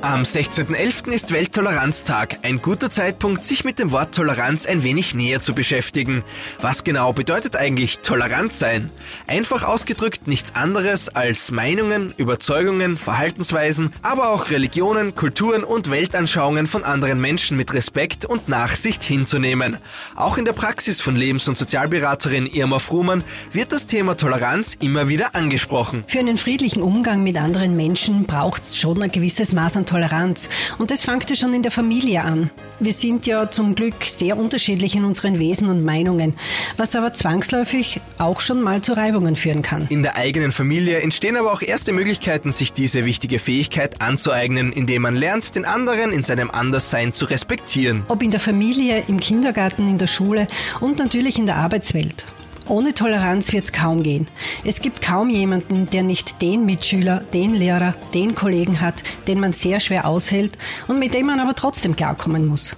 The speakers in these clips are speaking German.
Am 16.11. ist Welttoleranztag. Ein guter Zeitpunkt, sich mit dem Wort Toleranz ein wenig näher zu beschäftigen. Was genau bedeutet eigentlich tolerant sein? Einfach ausgedrückt nichts anderes als Meinungen, Überzeugungen, Verhaltensweisen, aber auch Religionen, Kulturen und Weltanschauungen von anderen Menschen mit Respekt und Nachsicht hinzunehmen. Auch in der Praxis von Lebens- und Sozialberaterin Irma Fruhmann wird das Thema Toleranz immer wieder angesprochen. Für einen friedlichen Umgang mit anderen Menschen braucht es schon ein gewisses Maß an Toleranz. Und das fängt ja schon in der Familie an. Wir sind ja zum Glück sehr unterschiedlich in unseren Wesen und Meinungen, was aber zwangsläufig auch schon mal zu Reibungen führen kann. In der eigenen Familie entstehen aber auch erste Möglichkeiten, sich diese wichtige Fähigkeit anzueignen, indem man lernt, den anderen in seinem Anderssein zu respektieren. Ob in der Familie, im Kindergarten, in der Schule und natürlich in der Arbeitswelt. Ohne Toleranz wird es kaum gehen. Es gibt kaum jemanden, der nicht den Mitschüler, den Lehrer, den Kollegen hat, den man sehr schwer aushält und mit dem man aber trotzdem klarkommen muss.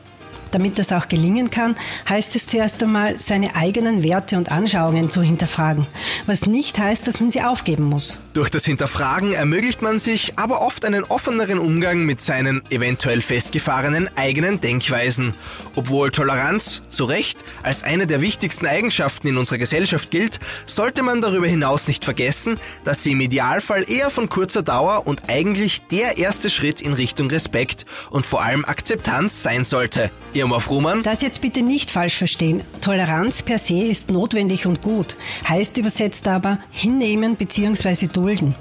Damit das auch gelingen kann, heißt es zuerst einmal, seine eigenen Werte und Anschauungen zu hinterfragen, was nicht heißt, dass man sie aufgeben muss. Durch das Hinterfragen ermöglicht man sich aber oft einen offeneren Umgang mit seinen eventuell festgefahrenen eigenen Denkweisen. Obwohl Toleranz, zu Recht, als eine der wichtigsten Eigenschaften in unserer Gesellschaft gilt, sollte man darüber hinaus nicht vergessen, dass sie im Idealfall eher von kurzer Dauer und eigentlich der erste Schritt in Richtung Respekt und vor allem Akzeptanz sein sollte. Irma Fruhmann. Das jetzt bitte nicht falsch verstehen. Toleranz per se ist notwendig und gut. Heißt übersetzt aber hinnehmen bzw. dulden.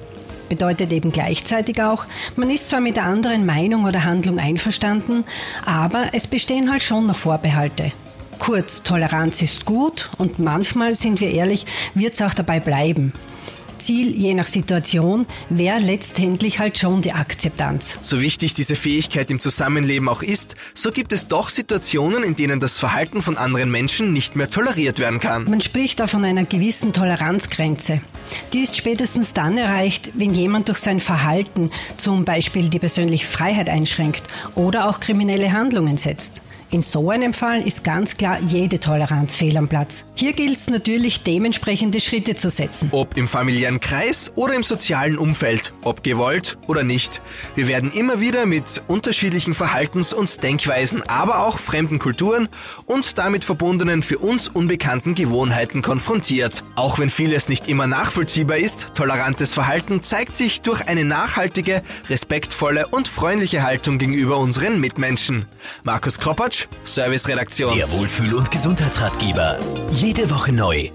Bedeutet eben gleichzeitig auch, man ist zwar mit der anderen Meinung oder Handlung einverstanden, aber es bestehen halt schon noch Vorbehalte. Kurz, Toleranz ist gut und manchmal, sind wir ehrlich, wird es auch dabei bleiben. Ziel, je nach Situation, wäre letztendlich halt schon die Akzeptanz. So wichtig diese Fähigkeit im Zusammenleben auch ist, so gibt es doch Situationen, in denen das Verhalten von anderen Menschen nicht mehr toleriert werden kann. Man spricht da von einer gewissen Toleranzgrenze. Die ist spätestens dann erreicht, wenn jemand durch sein Verhalten zum Beispiel die persönliche Freiheit einschränkt oder auch kriminelle Handlungen setzt. In so einem Fall ist ganz klar jede Toleranz fehl am Platz. Hier gilt es natürlich, dementsprechende Schritte zu setzen. Ob im familiären Kreis oder im sozialen Umfeld, ob gewollt oder nicht. Wir werden immer wieder mit unterschiedlichen Verhaltens- und Denkweisen, aber auch fremden Kulturen und damit verbundenen für uns unbekannten Gewohnheiten konfrontiert. Auch wenn vieles nicht immer nachvollziehbar ist, tolerantes Verhalten zeigt sich durch eine nachhaltige, respektvolle und freundliche Haltung gegenüber unseren Mitmenschen. Markus Kropatsch Serviceredaktion. Der Wohlfühl- und Gesundheitsratgeber. Jede Woche neu.